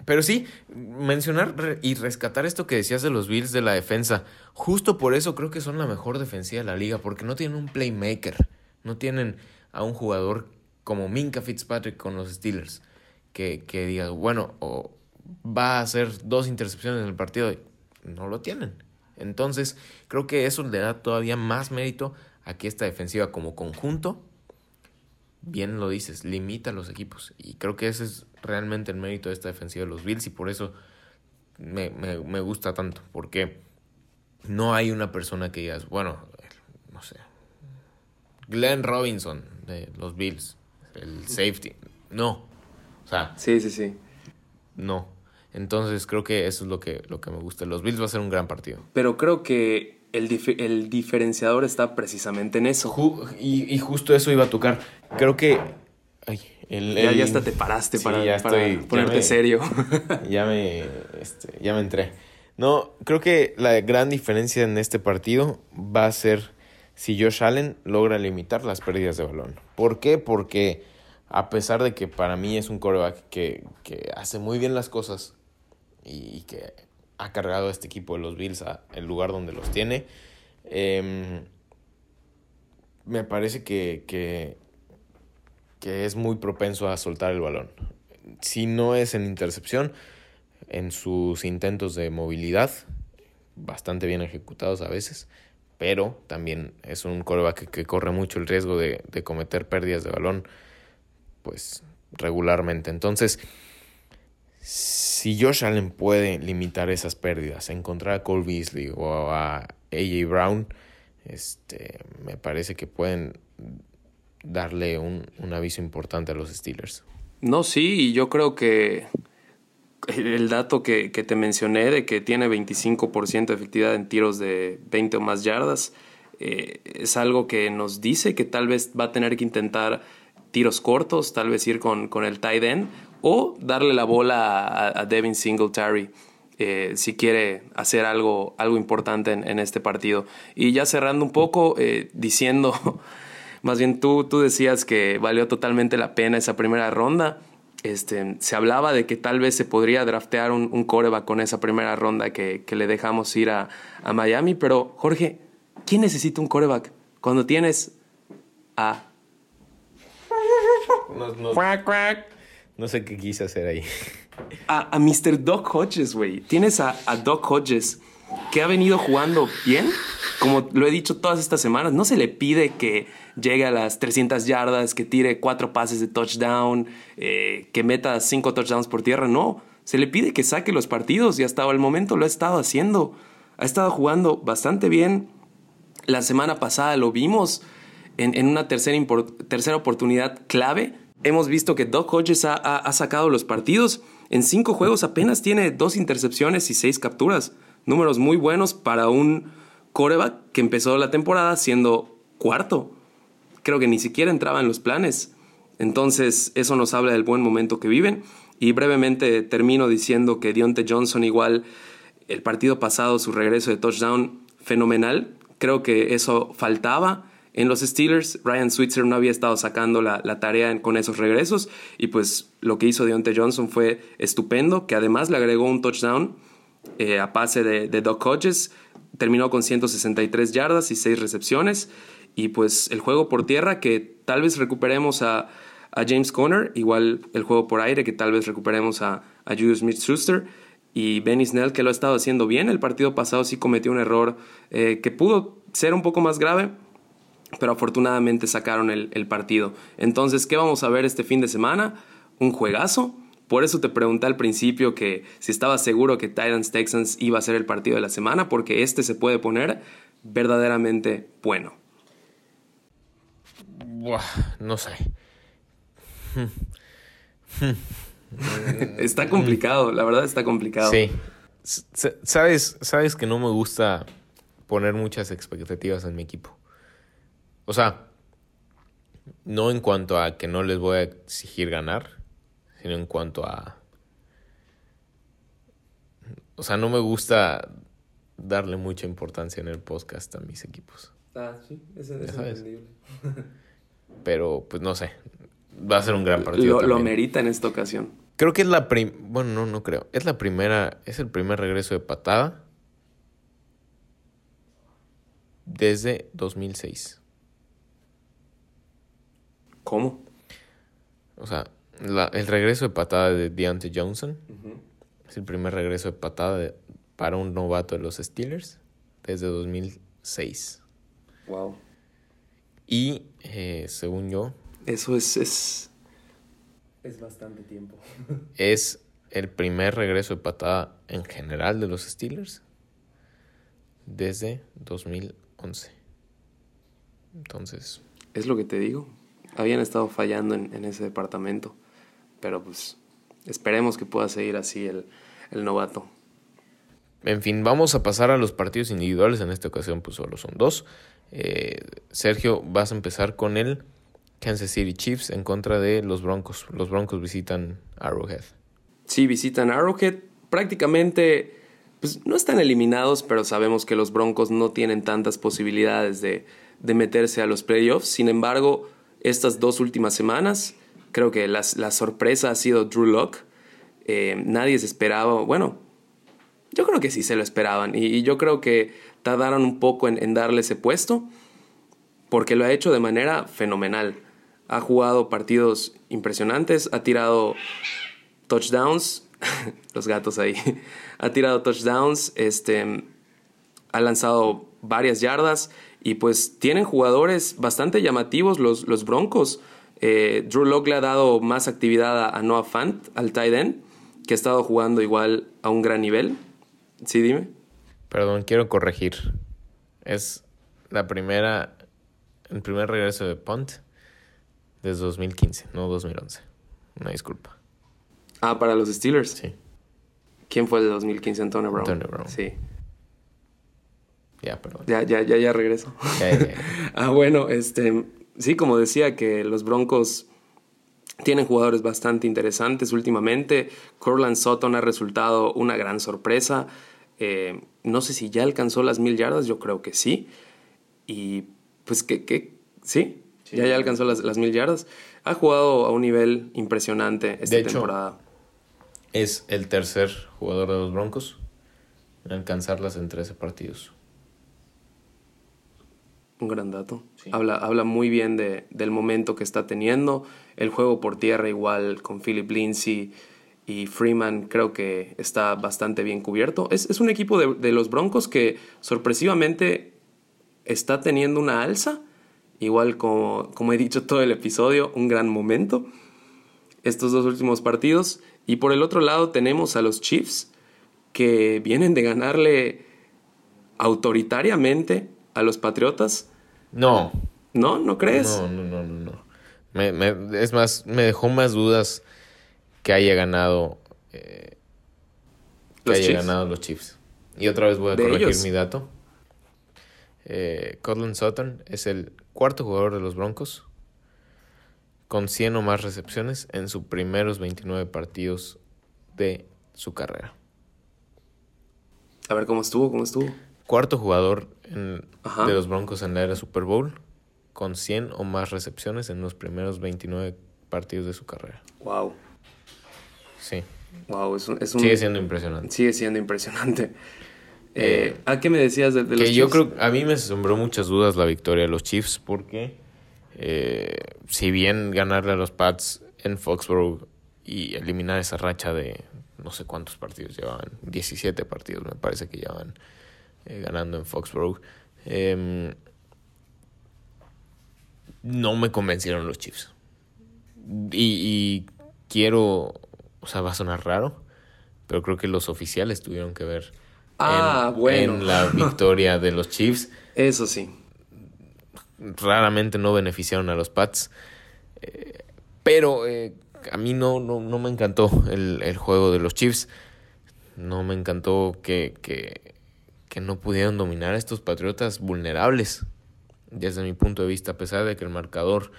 Pero sí, mencionar y rescatar esto que decías de los Bills de la defensa. Justo por eso creo que son la mejor defensiva de la liga, porque no tienen un playmaker. No tienen a un jugador como Minka Fitzpatrick con los Steelers. Que, que diga, bueno, o va a hacer dos intercepciones en el partido. No lo tienen. Entonces, creo que eso le da todavía más mérito a que esta defensiva como conjunto bien lo dices, limita a los equipos. Y creo que ese es realmente el mérito de esta defensiva de los Bills y por eso me, me- me gusta tanto. Porque no hay una persona que digas, bueno, no sé, Glenn Robinson de los Bills, el safety. No. O sea, Sí, sí, sí. no. Entonces creo que eso es lo que, lo que me gusta. Los Bills va a ser un gran partido. Pero creo que el, dif- el diferenciador está precisamente en eso. Ju- y, y justo eso iba a tocar. Creo que... ay, el- Ya, el- ya hasta te paraste Sí, para, ya para estoy- ya ponerte me- serio. ya me, este, ya me entré. No, creo que la gran diferencia en este partido va a ser si Josh Allen logra limitar las pérdidas de balón. ¿Por qué? Porque a pesar de que para mí es un coreback que, que hace muy bien las cosas y que ha cargado a este equipo de los Bills a el lugar donde los tiene, em, me parece que, que, que es muy propenso a soltar el balón. Si no es en intercepción, en sus intentos de movilidad, bastante bien ejecutados a veces, pero también es un coreback que, corre mucho el riesgo de, de cometer pérdidas de balón, pues regularmente. Entonces, si Josh Allen puede limitar esas pérdidas, encontrar a Cole Beasley o a AJ Brown, este, me parece que pueden darle un, un aviso importante a los Steelers. No, sí, y yo creo que el dato que, que te mencioné de que tiene 25% de efectividad en tiros de 20 o más yardas eh, es algo que nos dice que tal vez va a tener que intentar tiros cortos, tal vez ir con, con el tight end o darle la bola a, a Devin Singletary eh, si quiere hacer algo, algo importante en, en este partido. Y ya cerrando un poco, eh, diciendo, más bien tú, tú decías que valió totalmente la pena esa primera ronda. Este, se hablaba de que tal vez se podría draftear un, un coreback con esa primera ronda que, que le dejamos ir a, a Miami, pero Jorge, ¿quién necesita un coreback cuando tienes a No, no- no sé qué quise hacer ahí. a, a Mr. Doc Hodges, güey. Tienes a, a Doc Hodges que ha venido jugando bien. Como lo he dicho todas estas semanas, no se le pide que llegue a las 300 yardas, que tire cuatro pases de touchdown, eh, que meta cinco touchdowns por tierra. No, se le pide que saque los partidos y hasta el momento lo ha estado haciendo. Ha estado jugando bastante bien. La semana pasada lo vimos en, una tercera, tercera oportunidad clave. Hemos visto que Doc Hodges ha- ha sacado los partidos. En cinco juegos apenas tiene dos intercepciones y seis capturas. Números muy buenos para un coreback que empezó la temporada siendo cuarto. Creo que ni siquiera entraba en los planes. Entonces, eso nos habla del buen momento que viven. Y brevemente termino diciendo que Dionte Johnson, igual el partido pasado, su regreso de touchdown, fenomenal. Creo que eso faltaba en los Steelers. Ryan Switzer no había estado sacando la, la tarea con esos regresos. Y pues lo que hizo Dionte Johnson fue estupendo, que además le agregó un touchdown eh, a pase de, de Doc Hodges. Terminó con 163 yardas y 6 recepciones. Y pues el juego por tierra, que tal vez recuperemos a, James Conner. Igual el juego por aire, que tal vez recuperemos a, a Julius Smith-Schuster. Y Benny Snell, que lo ha estado haciendo bien. El partido pasado sí cometió un error eh, que pudo ser un poco más grave, pero afortunadamente sacaron el, el partido. Entonces, ¿qué vamos a ver este fin de semana? Un juegazo. Por eso te pregunté al principio que si estabas seguro que Titans Texans iba a ser el partido de la semana, porque este se puede poner verdaderamente bueno. Buah, no sé. Está complicado, la verdad está complicado. Sí. S- Sabes, sabes que no me gusta poner muchas expectativas en mi equipo. O sea, no en cuanto a que no les voy a exigir ganar, sino en cuanto a... O sea, no me gusta darle mucha importancia en el podcast a mis equipos. Ah, sí, ese es entendible. Pero, pues no sé. Va a ser un gran partido. Lo, lo merita en esta ocasión. Creo que es la prim... Bueno, no, no creo. Es la primera... Es el primer regreso de patada desde 2006. ¿Cómo? O sea, la- el regreso de patada de Deontay Johnson es el primer regreso de patada de- para un novato de los Steelers desde 2006. Wow. Y, eh, según yo, Eso es, es... Es bastante tiempo. es el primer regreso de patada en general de los Steelers desde 2011. Entonces, Es lo que te digo. Habían estado fallando en, en ese departamento. Pero pues esperemos que pueda seguir así el, el novato. en fin, vamos a pasar a los partidos individuales. En esta ocasión, pues solo son dos. Eh, Sergio, vas a empezar con el Kansas City Chiefs en contra de los Broncos. Los Broncos visitan Arrowhead. Sí, visitan Arrowhead. Prácticamente, pues no están eliminados, pero sabemos que los Broncos no tienen tantas posibilidades de, de meterse a los playoffs. Sin embargo, estas dos últimas semanas, creo que las- la sorpresa ha sido Drew Lock. nadie se esperaba, bueno, yo creo que sí se lo esperaban. Y, y yo creo que tardaron un poco en, en darle ese puesto, porque lo ha hecho de manera fenomenal. Ha jugado partidos impresionantes, ha tirado touchdowns, los gatos ahí, ha tirado touchdowns, este, ha lanzado varias yardas y pues tienen jugadores bastante llamativos los, los Broncos. Eh, Drew Lock le ha dado más actividad a, a Noah Fant, al tight end, que ha estado jugando igual a un gran nivel. Sí, dime. Perdón, quiero corregir. Es la primera, el primer regreso de Punt desde 2015, no 2011. Una disculpa. Ah, para los Steelers. Sí, ¿Quién fue el de 2015? Antonio Brown. Antonio Brown. Sí. ya, perdón. Ya, ya, ya, ya regreso. Ya, ya, ya. ah, bueno, este, sí, como decía, que los Broncos tienen jugadores bastante interesantes últimamente. Corland Sutton ha resultado una gran sorpresa. Eh, no sé si ya alcanzó las mil yardas, yo creo que sí. Y pues que, que sí, ya, ya alcanzó las, las mil yardas. Ha jugado a un nivel impresionante esta De hecho, temporada. Es el tercer jugador de los Broncos en alcanzarlas en 13 partidos. Un gran dato. Habla, habla muy bien de, del momento que está teniendo. El juego por tierra igual con Philip Lindsay y Freeman creo que está bastante bien cubierto. Es, es un equipo de, de los Broncos que sorpresivamente está teniendo una alza. Igual como, como he dicho todo el episodio, un gran momento. Estos dos últimos partidos. Y por el otro lado tenemos a los Chiefs que vienen de ganarle autoritariamente a los Patriotas. No, ¿No? ¿No crees? no, no, no, no. no. Me, me- es más, me dejó más dudas que haya ganado, eh, que Los haya Chiefs. ganado los Chiefs. Y otra vez voy a corregir ellos. mi dato. Eh, Cortland Sutton es el cuarto jugador de los Broncos con 100 o más recepciones en sus primeros 29 partidos de su carrera. A ver cómo estuvo, cómo estuvo. Cuarto jugador en- de los Broncos en la era Super Bowl con 100 o más recepciones en los primeros 29 partidos de su carrera. Wow. Sí, Wow, es un, es un- sigue siendo impresionante. sigue siendo impresionante. Eh, Eh, ¿A qué me decías de, de los Que yo creo, a mí me sembró muchas dudas la victoria de los Chiefs porque eh, si bien ganarle a los Pats en Foxborough y eliminar esa racha de no sé cuántos partidos llevaban, 17 partidos me parece que llevaban eh, ganando en Foxborough, em, no me convencieron los Chiefs. Y, y quiero, o sea, va a sonar raro, pero creo que los oficiales tuvieron que ver Ah, en, bueno. en la victoria de los Chiefs. Eso sí. Raramente no beneficiaron a los Pats. Eh, pero eh, a mí no, no, no me encantó el, el juego de los Chiefs. No me encantó que, que, que no pudieron dominar a estos Patriotas vulnerables, desde mi punto de vista, a pesar de que el marcador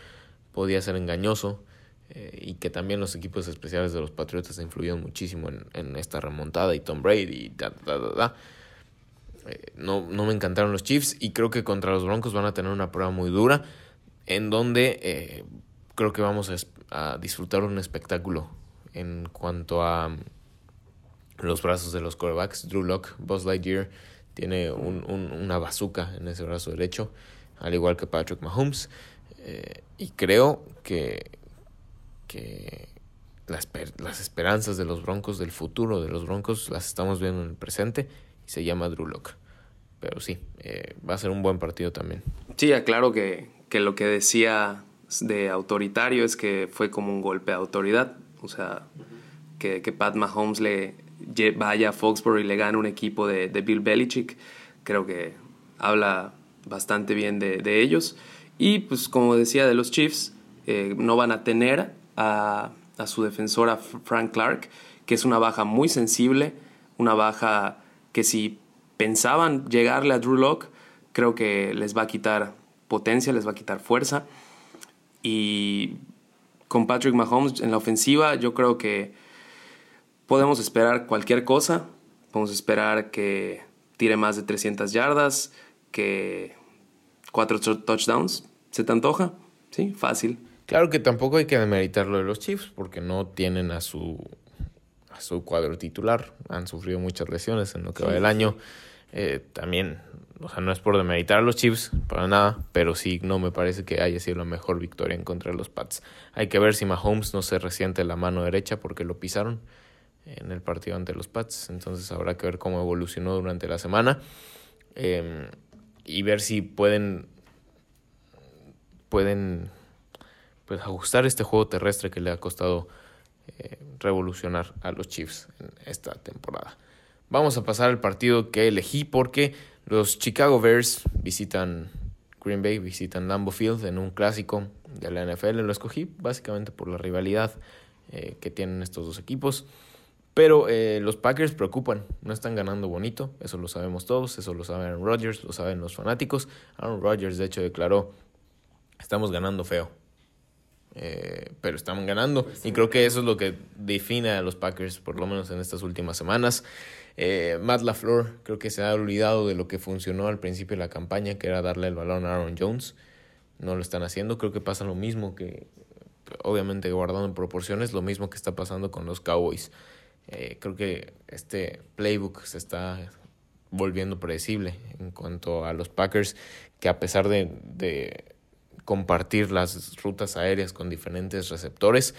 podía ser engañoso eh, y que también los equipos especiales de los Patriotas influyeron muchísimo en, en esta remontada y Tom Brady y da, da, da, da. Eh, no, no me encantaron los Chiefs y creo que contra los Broncos van a tener una prueba muy dura en donde eh, creo que vamos a, disfrutar un espectáculo en cuanto a los brazos de los quarterbacks. Drew Locke, Buzz Lightyear tiene un, un, una bazooka en ese brazo derecho, al igual que Patrick Mahomes. Eh, y creo que, que las, las esperanzas de los Broncos, del futuro de los Broncos, las estamos viendo en el presente y se llama Drew Locke. Pero sí, eh, va a ser un buen partido también. Sí, aclaro que, que lo que decía de autoritario es que fue como un golpe de autoridad. O sea, que, que Pat Mahomes le vaya a Foxborough y le gane un equipo de, de Bill Belichick. Creo que habla bastante bien de, de ellos. Y pues como decía de los Chiefs, eh, no van a tener a, a, su defensora Frank Clark, que es una baja muy sensible, una baja que si pensaban llegarle a Drew Locke, creo que les va a quitar potencia, les va a quitar fuerza. Y con Patrick Mahomes en la ofensiva, yo creo que podemos esperar cualquier cosa. Podemos esperar que tire más de 300 yardas, que cuatro touchdowns. ¿Se te antoja? Sí, fácil. Claro que tampoco hay que demeritar lo de los Chiefs porque no tienen a su, a su cuadro titular. Han sufrido muchas lesiones en lo que sí. va del año. Eh, también, o sea, no es por demeritar a los Chiefs para nada, pero sí no me parece que haya sido la mejor victoria en contra de los Pats. Hay que ver si Mahomes no se resiente la mano derecha porque lo pisaron en el partido ante los Pats. Entonces habrá que ver cómo evolucionó durante la semana eh, y ver si pueden pueden pues ajustar este juego terrestre que le ha costado eh, revolucionar a los Chiefs en esta temporada. Vamos a pasar al partido que elegí porque los Chicago Bears visitan Green Bay, visitan Lambeau Field en un clásico de la NFL. Lo escogí básicamente por la rivalidad eh, que tienen estos dos equipos. Pero eh, los Packers preocupan, no están ganando bonito, eso lo sabemos todos, eso lo sabe Aaron Rodgers, lo saben los fanáticos. Aaron Rodgers de hecho declaró, estamos ganando feo, eh, pero estamos ganando. Pues sí. Y creo que eso es lo que define a los Packers, por lo menos en estas últimas semanas. Eh, Matt LaFleur creo que se ha olvidado de lo que funcionó al principio de la campaña, que era darle el balón a Aaron Jones. No lo están haciendo, creo que pasa lo mismo que, obviamente guardando en proporciones, lo mismo que está pasando con los Cowboys. Eh, creo que este playbook se está volviendo predecible en cuanto a los Packers, que a pesar de, de compartir las rutas aéreas con diferentes receptores,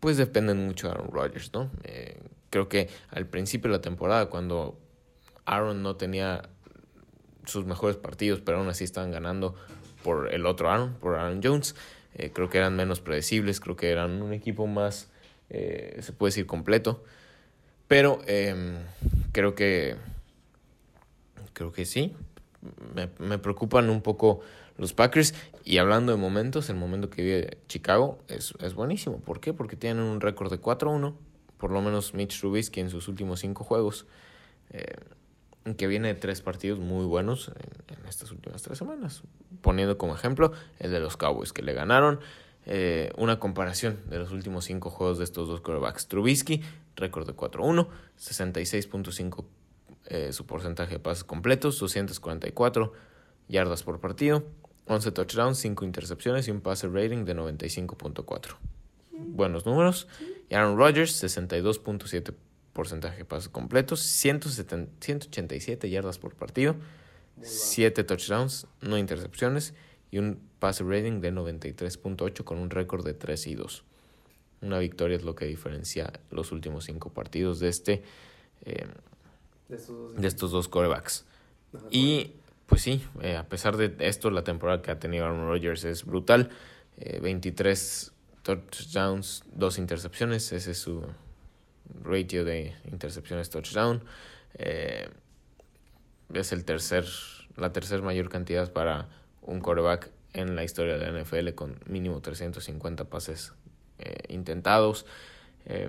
pues dependen mucho de Aaron Rodgers, ¿no? Eh, creo que al principio de la temporada, cuando Aaron no tenía sus mejores partidos, pero aún así estaban ganando por el otro Aaron, por Aaron Jones, eh, creo que eran menos predecibles, creo que eran un equipo más eh, se puede decir completo. Pero eh, creo que creo que sí. Me, me, preocupan un poco los Packers. Y hablando de momentos, el momento que vive Chicago es, es buenísimo. ¿Por qué? Porque tienen un récord de 4-1. Por lo menos Mitch Trubisky en sus últimos cinco juegos. Eh, que viene de tres partidos muy buenos en, en, estas últimas tres semanas. Poniendo como ejemplo el de los Cowboys, que le ganaron eh, una comparación de los últimos cinco juegos de estos dos quarterbacks. Trubisky, récord de 4-1, 66.5 eh, su porcentaje de pases completos, 244 yardas por partido, 11 touchdowns, 5 intercepciones y un pase rating de 95.4. Buenos números. Y Aaron Rodgers, 62.7 porcentaje de pases completos, 170, 187 yardas por partido, 7 touchdowns, no intercepciones y un pase rating de 93.8 con un récord de 3 y 2. Una victoria es lo que diferencia los últimos 5 partidos de este eh, de, estos dos, de estos dos corebacks. Y pues sí, eh, a pesar de esto, la temporada que ha tenido Aaron Rodgers es brutal. Eh, 23 touchdowns, 2 intercepciones. Ese es su ratio de intercepciones touchdown. Eh, es el tercer, la tercera mayor cantidad para un coreback en la historia de la NFL con mínimo 350 pases eh, intentados. Eh,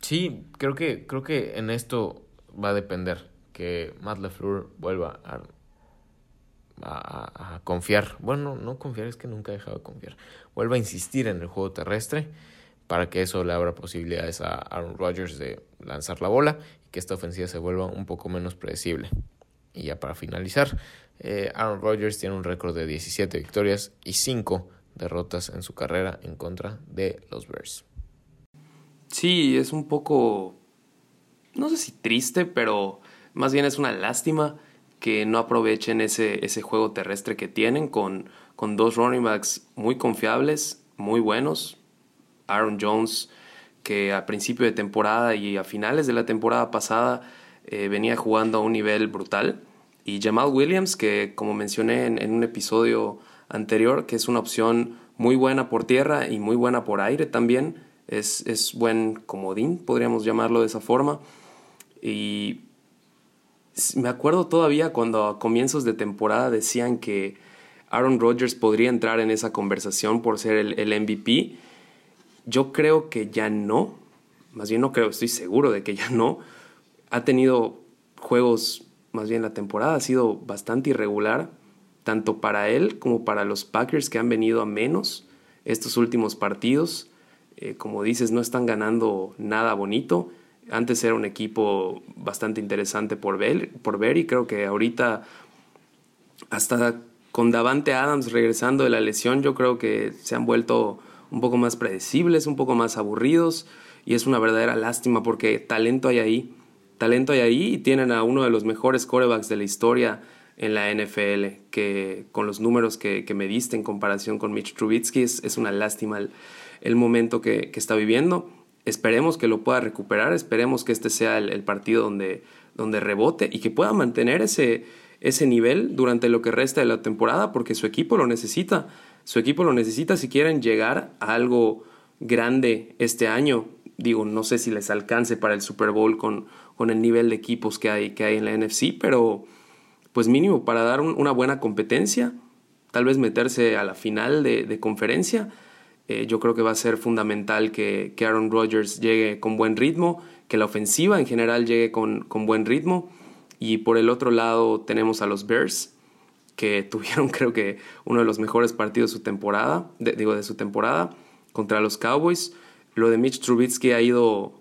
sí, creo que, creo que en esto va a depender que Matt LeFleur vuelva a, a, a, confiar. Bueno, no confiar, es que nunca ha dejado de confiar. Vuelva a insistir en el juego terrestre para que eso le abra posibilidades a Aaron Rodgers de lanzar la bola y que esta ofensiva se vuelva un poco menos predecible. Y ya para finalizar, eh, Aaron Rodgers tiene un récord de 17 victorias y 5 derrotas en su carrera en contra de los Bears. Sí, es un poco, no sé si triste, pero más bien es una lástima que no aprovechen ese, ese juego terrestre que tienen con, con dos running backs muy confiables, muy buenos. Aaron Jones, que a principio de temporada y a finales de la temporada pasada eh, venía jugando a un nivel brutal. Y Jamal Williams, que como mencioné en, un episodio anterior, que es una opción muy buena por tierra y muy buena por aire también. Es, es buen comodín, podríamos llamarlo de esa forma. Y me acuerdo todavía cuando a comienzos de temporada decían que Aaron Rodgers podría entrar en esa conversación por ser el, el MVP. Yo creo que ya no, más bien no creo, estoy seguro de que ya no. Ha tenido juegos, más bien la temporada ha sido bastante irregular, tanto para él como para los Packers que han venido a menos estos últimos partidos. Eh, como dices, no están ganando nada bonito. Antes era un equipo bastante interesante por ver, por ver y creo que ahorita hasta con Davante Adams regresando de la lesión, yo creo que se han vuelto un poco más predecibles, un poco más aburridos y es una verdadera lástima porque talento hay ahí, talento hay ahí y tienen a uno de los mejores corebacks de la historia en la NFL, que con los números que, me diste en comparación con Mitch Trubisky es, una lástima el, momento que, está viviendo. Esperemos que lo pueda recuperar, esperemos que este sea el, partido donde, donde rebote y que pueda mantener ese, ese nivel durante lo que resta de la temporada porque su equipo lo necesita. Su equipo lo necesita si quieren llegar a algo grande este año. Digo, no sé si les alcance para el Super Bowl con, con el nivel de equipos que hay, que hay en la NFC, pero pues mínimo para dar una buena competencia, tal vez meterse a la final de, conferencia. Eh, yo creo que va a ser fundamental que, que, Aaron Rodgers llegue con buen ritmo, que la ofensiva en general llegue con, con buen ritmo. Y por el otro lado tenemos a los Bears, que tuvieron creo que uno de los mejores partidos de su temporada, digo de su temporada, contra los Cowboys. Lo de Mitch Trubisky ha ido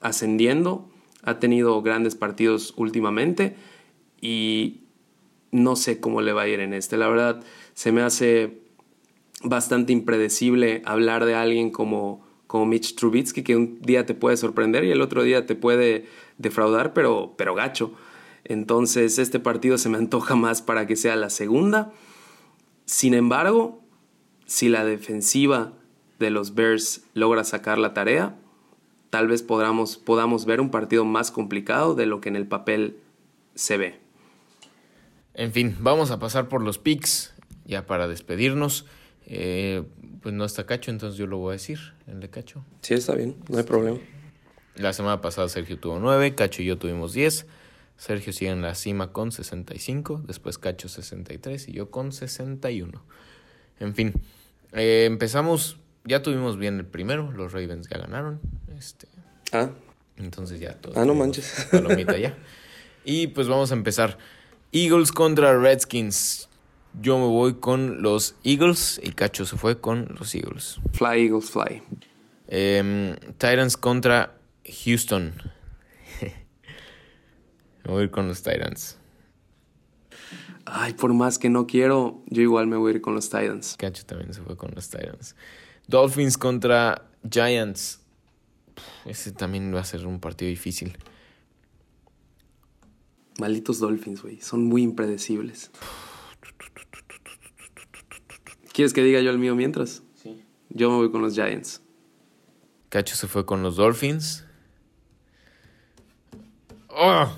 ascendiendo, ha tenido grandes partidos últimamente y no sé cómo le va a ir en este. La verdad, se me hace bastante impredecible hablar de alguien como, como Mitch Trubisky, que un día te puede sorprender y el otro día te puede defraudar, pero, pero gacho. Entonces este partido se me antoja más para que sea la segunda. Sin embargo, si la defensiva de los Bears logra sacar la tarea, tal vez podamos, podamos ver un partido más complicado de lo que en el papel se ve. En fin, vamos a pasar por los picks ya para despedirnos. Eh, pues no está Cacho, entonces yo lo voy a decir, el de Cacho. Sí, está bien, no hay problema. La semana pasada Sergio tuvo 9, Cacho y yo tuvimos 10. Sergio sigue en la cima con 65, después Cacho 63 y yo con 61. En fin, eh, empezamos, ya tuvimos bien el primero, los Ravens ya ganaron. Este, ah. Entonces ya todo. Ah, no manches. Palomita ya. Y pues vamos a empezar. Eagles contra Redskins. Yo me voy con los Eagles y Cacho se fue con los Eagles. Fly Eagles Fly. Em, Titans contra Houston. Me voy a ir con los Titans. Ay, por más que no quiero, yo igual me voy a ir con los Titans. Cacho también se fue con los Titans. Dolphins contra Giants. Ese también va a ser un partido difícil. Malditos Dolphins, güey. Son muy impredecibles. ¿Quieres que diga yo el mío mientras? Sí. Yo me voy con los Giants. Cacho se fue con los Dolphins. ¡Oh!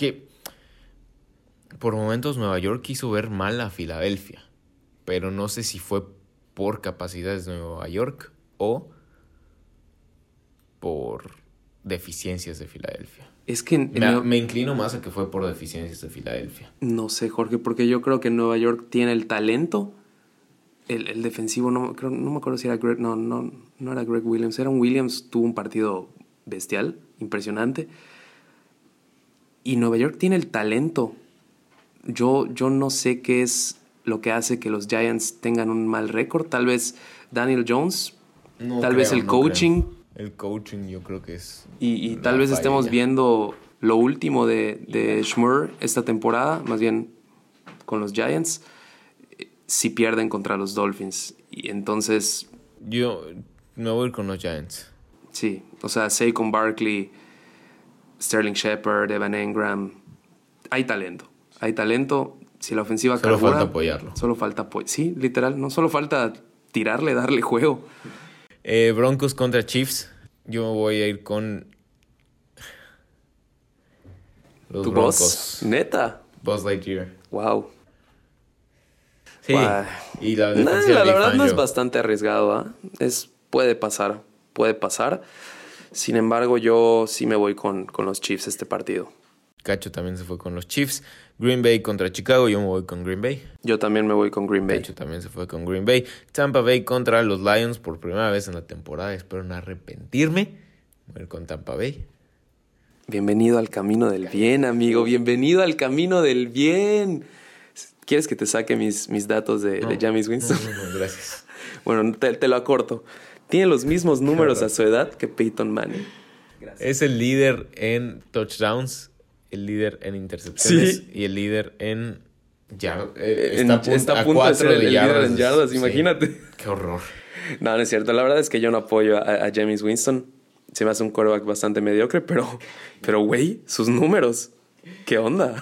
que por momentos Nueva York quiso ver mal a Filadelfia, pero no sé si fue por capacidades de Nueva York o por deficiencias de Filadelfia. Es que me, inclino más a que fue por deficiencias de Filadelfia. No sé, Jorge, porque yo creo que Nueva York tiene el talento. El, defensivo, no, no me acuerdo si era Greg, no, no, no era Greg Williams, era un Williams, tuvo un partido bestial, impresionante. Y Nueva York tiene el talento. Yo, yo no sé qué es lo que hace que los Giants tengan un mal récord. Tal vez Daniel Jones, No tal vez el no coaching. creo. El coaching yo creo que es... Y, tal vez estemos viendo lo último de, de Schmur esta temporada, más bien con los Giants, si pierden contra los Dolphins. Y entonces, Yo me voy a ir con los Giants. sí, o sea, Saquon Barkley, Sterling Shepard, Evan Engram, hay talento. Hay talento. Si la ofensiva Solo carbura, falta apoyarlo. Solo falta apoyo. Sí, literal, no solo falta tirarle, darle juego. Eh, Broncos contra Chiefs. Yo voy a ir con... Los Tu Broncos. voz, neta. Buzz Lightyear. Wow. Sí. Y la Nah, defensa la, de la verdad no es bastante arriesgado, ¿ah? Es, puede pasar, puede pasar. Sin embargo, yo sí me voy con, con los Chiefs este partido. Cacho también se fue con los Chiefs. Green Bay contra Chicago. Yo me voy con Green Bay. Yo también me voy con Green Bay. Cacho también se fue con Green Bay. Tampa Bay contra los Lions por primera vez en la temporada. Espero no arrepentirme. Voy a ir con Tampa Bay. Bienvenido al camino del bien, amigo. Bienvenido al camino del bien. ¿Quieres que te saque mis, mis datos de, de James Winston? No, no, no, gracias. Bueno, te, te lo acorto. Tiene los mismos números a su edad que Peyton Manning. Es el líder en touchdowns, el líder en intercepciones Sí. y el líder en... Ya, eh, En- está, a punto- está a punto de ser el líder en yardas, Sí. imagínate. Qué horror. No, no es cierto. La verdad es que yo no apoyo a, a James Winston. Se me hace un quarterback bastante mediocre, pero, pero güey, sus números. ¿Qué onda?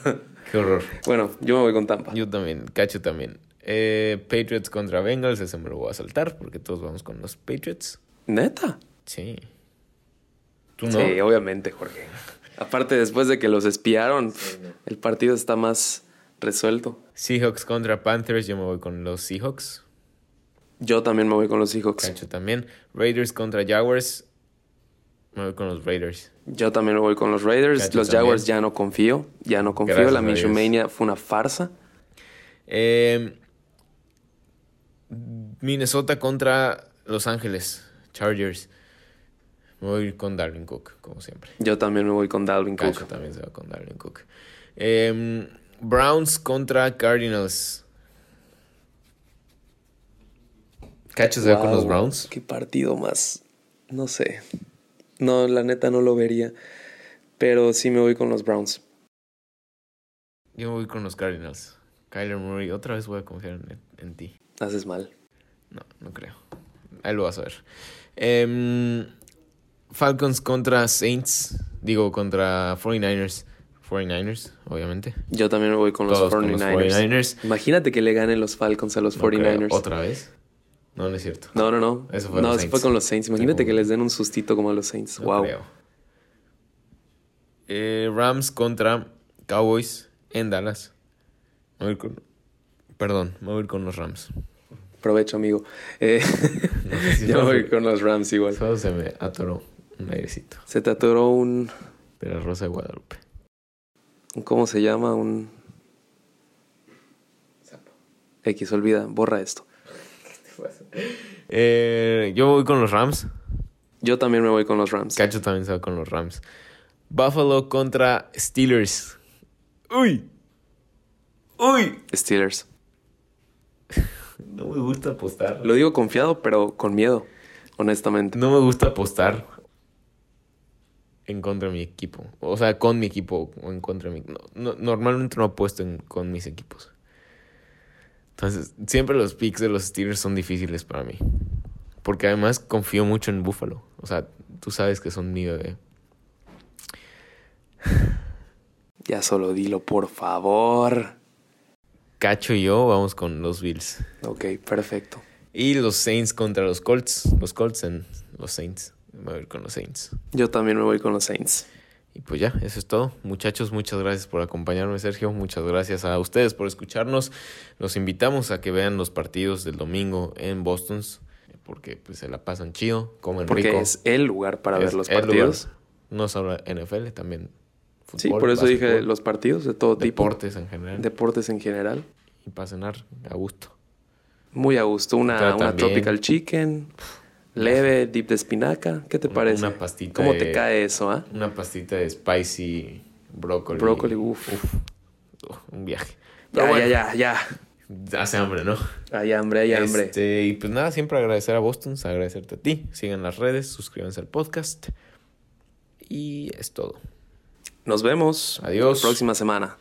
Qué horror. Bueno, yo me voy con Tampa. Yo también, Cacho también. Eh, Patriots contra Bengals, ese me lo voy a saltar porque todos vamos con los Patriots. Neta. Sí. ¿Tú no? Sí, obviamente, Jorge. Aparte, después de que los espiaron, el partido está más resuelto. Seahawks contra Panthers, yo me voy con los Seahawks. Yo también me voy con los Seahawks. Cacho también. Raiders contra Jaguars, me voy con los Raiders. Yo también me voy con los Raiders. Cacho los también. Jaguars ya no confío. Ya no confío. Gracias la. Minshumania fue una farsa. Eh, Minnesota contra Los Ángeles, Chargers. Me voy a ir con Darwin Cook, como siempre. Yo también me voy con Cacho Cook. también se va con Darwin Cook. Eh, Browns contra Cardinals. Cacho se va con los Browns. Qué partido más. No sé. No, la neta no lo vería. Pero sí me voy con los Browns. Yo voy con los Cardinals. Kyler Murray, otra vez voy a confiar en, en ti. Haces mal. No, no creo. Ahí lo vas a ver. Em, Falcons contra Saints. Digo, contra 49ers. 49ers, obviamente. Yo también me voy con los Todos 49ers. con los 49ers. Imagínate que le ganen los Falcons a los No creo. 49ers. ¿Otra vez? No, no es cierto. No, no, no. Eso fue no, eso Saints. fue con los Saints. Imagínate que les den un sustito como a los Saints. No wow. Eh, Rams contra Cowboys en Dallas. Me voy a ir con- Perdón, me voy a ir con los Rams. Provecho, amigo. Eh, No si no- me voy con los Rams igual. Solo se me atoró un airecito. Se te atoró un. De la Rosa de Guadalupe. un- ¿Cómo se llama? Un. X, olvida, borra esto. Eh, yo voy con los Rams. Yo también me voy con los Rams. Cacho también se va con los Rams. Buffalo contra Steelers. ¡Uy! ¡Uy! Steelers. No me gusta apostar. Lo digo confiado, pero con miedo, honestamente. No me gusta apostar en contra de mi equipo. O sea, con mi equipo o en contra de mi... no, no, normalmente no apuesto en- con mis equipos. Entonces, siempre los picks de los Steelers son difíciles para mí. Porque además confío mucho en Buffalo. O sea, tú sabes que son mi bebé. Ya solo dilo, por favor. Cacho y yo vamos con los Bills. Ok, perfecto. Y los Saints contra los Colts. Los Colts en los Saints. Me voy a ir con los Saints. Yo también me voy con los Saints. Y pues ya, eso es todo. Muchachos, muchas gracias por acompañarme, Sergio. Muchas gracias a ustedes por escucharnos. Los invitamos a que vean los partidos del domingo en Boston. Porque pues se la pasan chido, comen Porque rico. es el lugar para Es ver los el partidos. lugar. No solo NFL, también fútbol, Sí, por eso dije los partidos de todo tipo. deportes en general. Deportes en general. y para cenar a gusto. Muy a gusto. Una, una tropical chicken. Leve, dip de espinaca. ¿Qué te parece? una pastita ¿Cómo de- te cae eso, ah? Una pastita de spicy brócoli. Brócoli, uf. un viaje. Ya, bueno, ya, ya, ya. Hace hambre, ¿no? Hay hambre, hay hambre. Este, y pues nada, siempre agradecer a Boston, agradecerte a ti. Sigan las redes, suscríbanse al podcast. Y es todo. Nos vemos. Adiós. Próxima semana.